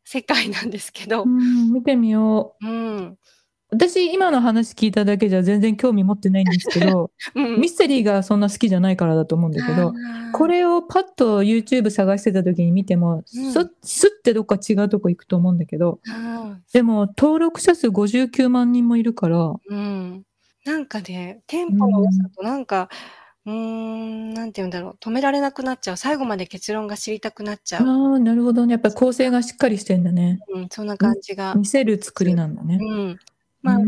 A: 世界なんですけど
B: う、ん。見てみよう。
A: うん。
B: 私、今の話聞いただけじゃ全然興味持ってないんですけど、
A: うん
B: ミステリーがそんな好きじゃないからだと思うんだけど、これをパッと YouTube 探してた時に見ても、
A: うん
B: すすってどっか違うとこ行くと思うんだけど、でも登録者数59万人もいるから、
A: うん。なんかね、テンポの良さとなんか、うん、なんて言うんだろう。止められなくなっちゃう。最後まで結論が知りたくなっちゃ
B: あ
A: う。
B: あ、なるほどね。やっぱり構成がしっかりしてんだね。
A: うん、そんな感じが。
B: 見せる作りなんだね。
A: うん。まあ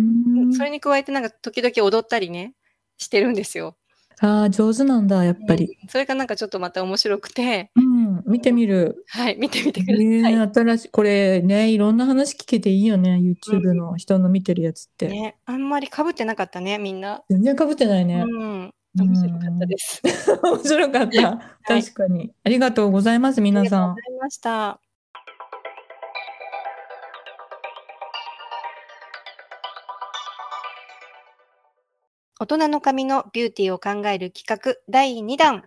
A: それに加えてなんか時々踊ったりね、してるんですよ。
B: ああ、上手なんだ、やっぱり。
A: うんそれがなんかちょっとまた面白くて、
B: うん、見てみる。
A: はい、見てみて
B: え
A: ください。
B: ー、新しい、これね、いろんな話聞けていいよね。YouTube の人の見てるやつって。
A: ね、あんまり被ってなかったね、みんな。
B: 全然被ってないね。
A: うん。面白かったです。
B: 面白かった。確かに。ありがとうございます、皆
A: ありが
B: さん
A: とうご。ざいました。大人の髪のビューティーを考える企画第2弾。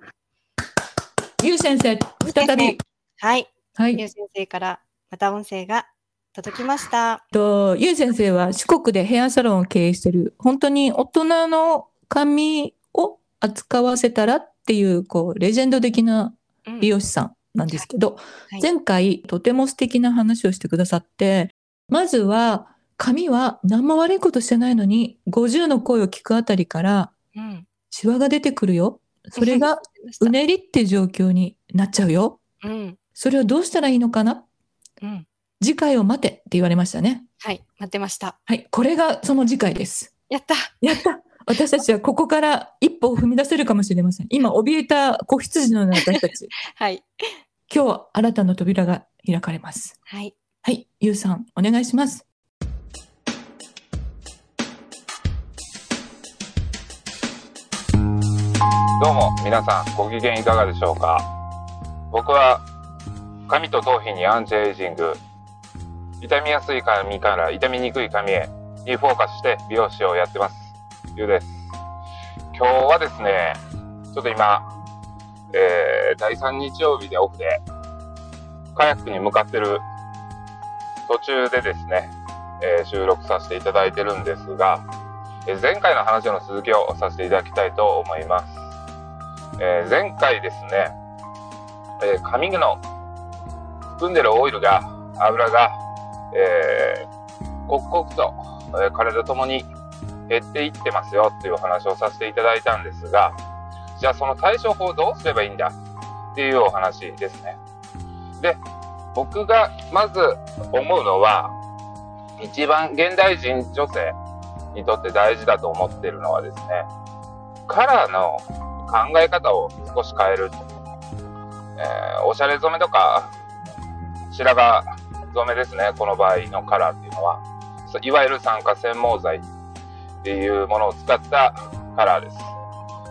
B: ゆう先生、再び。
A: はい。
B: はい。
A: ゆう先生からまた音声が届きました。
B: と、ゆう先生は四国でヘアサロンを経営してる、本当に大人の髪を扱わせたらっていう、こう、レジェンド的な
A: うん
B: 美容師さんなんですけど、
A: はい
B: 前回とても素敵な話をしてくださって、まずは、髪は何も悪いことしてないのに、50の声を聞くあたりから、
A: うん。
B: シワが出てくるよ。それが、うねりって状況になっちゃうよ。
A: うん。
B: それをどうしたらいいのかな？
A: うん。
B: 次回を待てって言われましたね。
A: はい。待ってました。
B: はい。これがその次回です。
A: やった
B: やった私たちはここから一歩を踏み出せるかもしれません。今、怯えた子羊のような私たち。
A: はい。
B: 今日、新たな扉が開かれます。
A: はい。
B: はい。ゆうさん、お願いします。
F: どうも皆さんご機嫌いかがでしょうか？僕は髪と頭皮にアンチエイジング。傷みやすい髪から傷みにくい髪へにフォーカスして美容師をやってます。ゆうです。今日はですねちょっと今、えー、第3日曜日でオフでカヤックに向かってる途中でですね、えー収録させていただいてるんですが、えー前回の話の続きをさせていただきたいと思います。えー前回ですね、えー髪の含んでるオイルが、油が、えー刻々と、えー体ともに減っていってますよっていうお話をさせていただいたんですが、じゃあその対処法どうすればいいんだっていうお話ですね。で、僕がまず思うのは、一番現代人女性にとって大事だと思ってるのはですね、カラーの考え方を少し変える。えーおしゃれ染めとか、白髪染めですね、この場合のカラーっていうのは。いわゆる酸化染毛剤っていうものを使ったカラーです。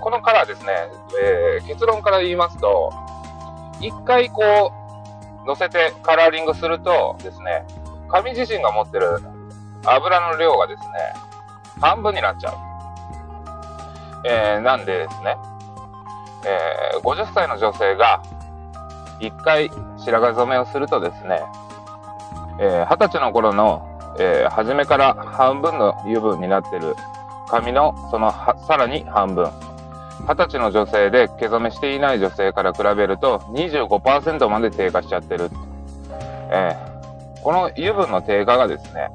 F: このカラーですね、えー結論から言いますと、一回こう、乗せてカラーリングするとですね、髪自身が持ってる油の量がですね、半分になっちゃう。えーなんでですね、えー50歳の女性が1回白髪染めをするとですね、えー20歳の頃の、えー初めから半分の油分になってる髪のそのさらに半分。20歳の女性で毛染めしていない女性から比べると25%まで低下しちゃってる。えーこの油分の低下がですね、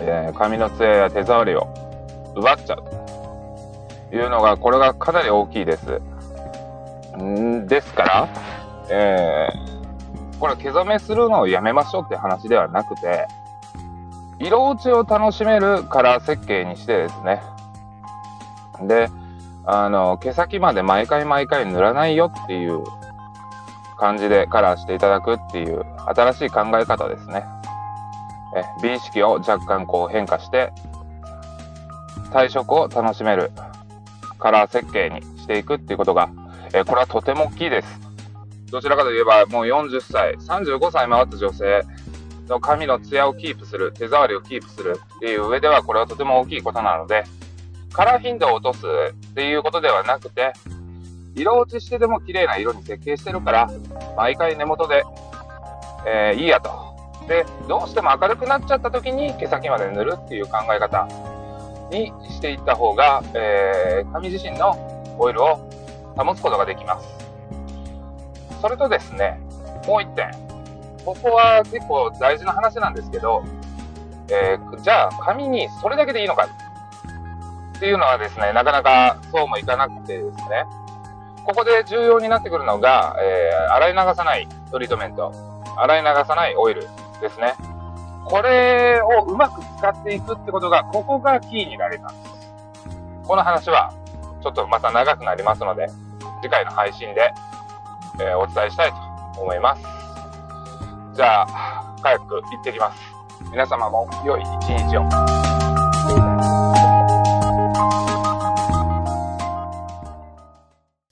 F: えー髪の艶や手触りを奪っちゃう。というのが、これがかなり大きいです。んですから、えー、これ毛染めするのをやめましょうって話ではなくて、色落ちを楽しめるカラー設計にしてですね。で、あの、毛先まで毎回毎回塗らないよっていう感じでカラーしていただくっていう新しい考え方ですね。え美意識を若干こう変化して、体色を楽しめるカラー設計にしていくっていうことが、えこれはとても大きいです。どちらかといえば、もう40歳、35歳回った女性の髪のツヤをキープする、手触りをキープするっていう上では、これはとても大きいことなので、カラー頻度を落とすっていうことではなくて、色落ちしてでも綺麗な色に設計してるから、毎回根元で、えーいいやと。で、どうしても明るくなっちゃった時に毛先まで塗るっていう考え方にしていった方が、えー髪自身のオイルを保つことができます。それとですね、もう一点。ここは結構大事な話なんですけど、えーじゃあ髪にそれだけでいいのかっっていうのはですね、なかなかそうもいかなくてですね、ここで重要になってくるのが、えー、洗い流さないトリートメント、洗い流さないオイルですね。これをうまく使っていくってことが、ここがキーになります。この話は、ちょっとまた長くなりますので、次回の配信で、えー、お伝えしたいと思います。じゃあ、カヤック行ってきます。皆様も良い一日を。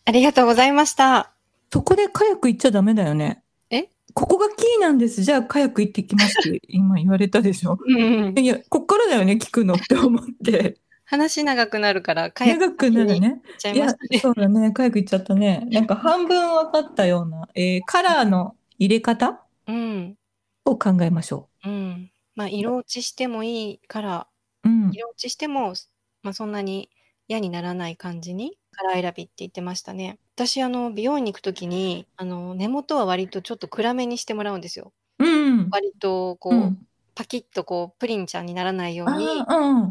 A: ありがとうございました。
B: そこでカヤック行っちゃダメだよね。
A: え？
B: ここがキーなんです。じゃあカヤック行ってきますって今言われたでしょ。
A: うん
B: いや、こっからだよね、聞くのって思って。
A: 話長くなるから、カヤック
B: 長くなるね。
A: い
B: いやそうだね。カヤック行っちゃったね。なんか半分分かったような、えーカラーの入れ方
A: うん。
B: を考えましょ
A: うん。まあ、色落ちしてもいいから、
B: う。うん。
A: 色落ちしても、まあ、そんなに嫌にならない感じに、カラー選びって言ってましたね。私、あの、美容院に行くときに、あの、根元は割とちょっと暗めにしてもらうんですよ。
B: うん。
A: 割と、こう、
B: うん。
A: パキッとこう、プリンちゃんにならないよう
B: あ
A: に。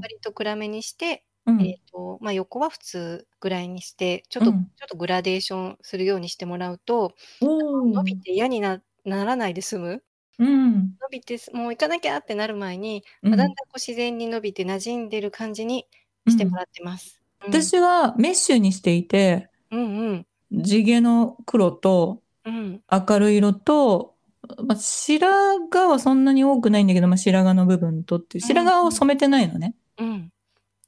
A: 割と暗めにして、
B: うん。
A: えっと、まあ、横は普通ぐらいにして、ちょっと、
B: うん
A: ちょっとグラデーションするようにしてもらうと、伸びて嫌になならないで済む？
B: うん。
A: 伸びてす、もう行かなきゃってなる前に、
B: うん
A: まあだんだんこう自然に伸びて馴染んでる感じにしてもらってます。うん
B: 私はメッシュにしていて、
A: うんうん
B: 地毛の黒と
A: うん
B: 明るい色と、まあ、白髪はそんなに多くないんだけど、まあ、白髪の部分とって、白髪を染めてないのね。
A: うん。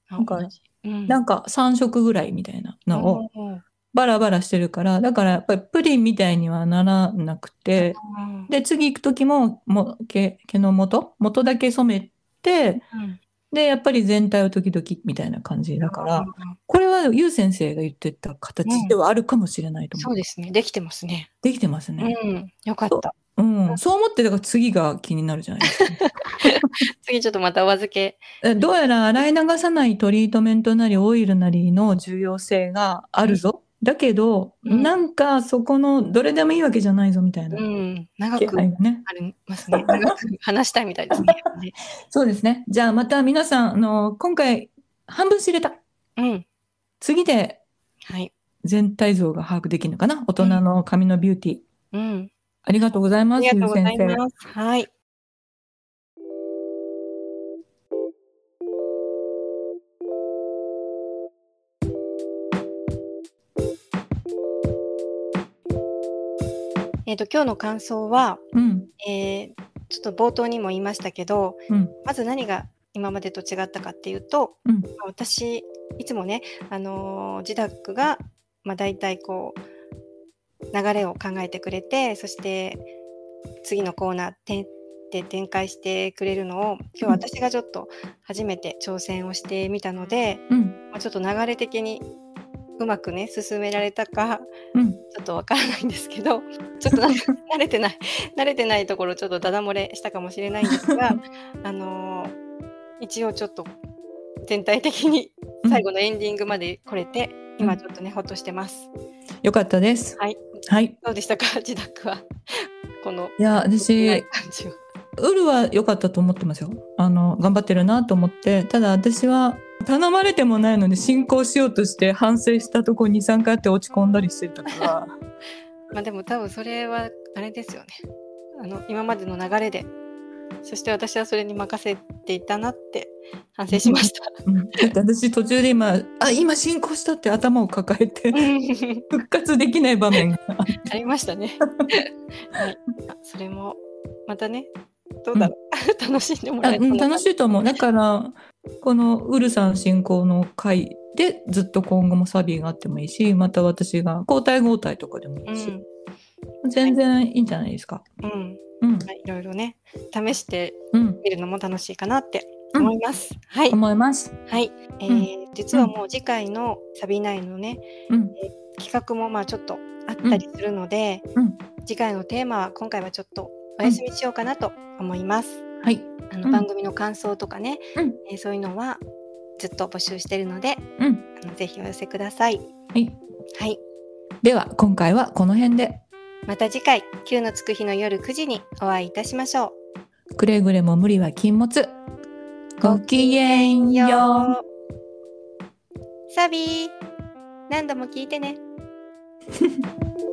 B: なんかなんか3色ぐらいみたいなのを
A: うん
B: バラバラしてるから、だからやっぱりプリンみたいにはならなくて、
A: うん
B: で、次行く時も、も毛、毛の元？元だけ染めて、
A: うん
B: で、やっぱり全体を時々みたいな感じだから、これはゆう先生が言ってた形ではあるかもしれないと思う。
A: そうですね。できてますね。
B: できてますね。
A: うん。よかった。
B: うん。そう思って、だから次が気になるじゃないですか。
A: 次ちょっとまたお預け。
B: えどうやら洗い流さないトリートメントなりオイルなりの重要性があるぞ。だけど、
A: うん
B: なんかそこのどれでもいいわけじゃないぞみたいな
A: うん。長
B: 気
A: く。ありますね。長く話したいみたいですね。
B: そうですね。じゃあまた皆さん、あの、今回半分知れた。
A: うん。
B: 次で
A: はい。
B: 全体像が把握できるのかな大人の髪のビューティー。
A: うん。
B: ありがとうございます、
A: ありがとうござい。ます。はい。えっと、今日の感想は、
B: うん。
A: えーちょっと冒頭にも言いましたけど、
B: うん。
A: まず何が今までと違ったかっていうと、
B: うん
A: まあ私いつもね、あのー、自宅が、まあ、大体こう流れを考えてくれてそして次のコーナーてで展開してくれるのを今日
B: うん
A: 私がちょっと初めて挑戦をしてみたので、
B: うん。
A: まあ、ちょっと流れ的にうまくね進められたか
B: うん。
A: ちょっとわからないんですけど、ちょっと慣れてない、慣れてないところちょっとダダ漏れしたかもしれないんですが、あのー一応ちょっと全体的に最後のエンディングまで来れて、今ちょっとね、ほっとしてます。
B: よかったです。
A: はい。
B: はい。
A: どうでしたか、自宅は。この、
B: いや、私。ウルは良かったと思ってますよ。あの、頑張ってるなと思って。ただ私は頼まれてもないのに進行しようとして反省したとこ2、3回あって落ち込んだりしてたから。
A: まあでも多分それはあれですよね。あの、今までの流れで、そして私はそれに任せていたなって反省しました。
B: 私途中で今、あ、今進行したって頭を抱えて 復活できない場面が。
A: ありましたね。はい、あそれもまたね、どうだろう、楽しんでもら
B: あうん、
A: えたら
B: 楽しいと思う。だから、このウルさん進行の回でずっと今後もサビがあってもいいし、また私が交代交代とかでもいいし、全然いいんじゃないですか。
A: うん、うん、
B: うん。
A: はいいろいろね、試して
B: うん。
A: みるのも楽しいかなって
B: うん
A: 思います。はい、
B: 思います。
A: はい、えー実はもう次回のサビ内のね、
B: うん。
A: 企画もまあちょっとあったりするので、
B: うん
A: 次回のテーマは今回はちょっとお休みしようかなと思います。
B: はい。
A: あの
B: うん
A: 番組の感想とかね、
B: うん
A: えーそういうのはずっと募集してるので、
B: うん。
A: あのぜひお寄せください。
B: はい。
A: はい。
B: では、今回はこの辺で。
A: また次回、9のつく日の夜9時にお会いいたしましょう。
B: くれぐれも無理は禁物。ごきげんよう。
A: う。サビー何度も聞いてね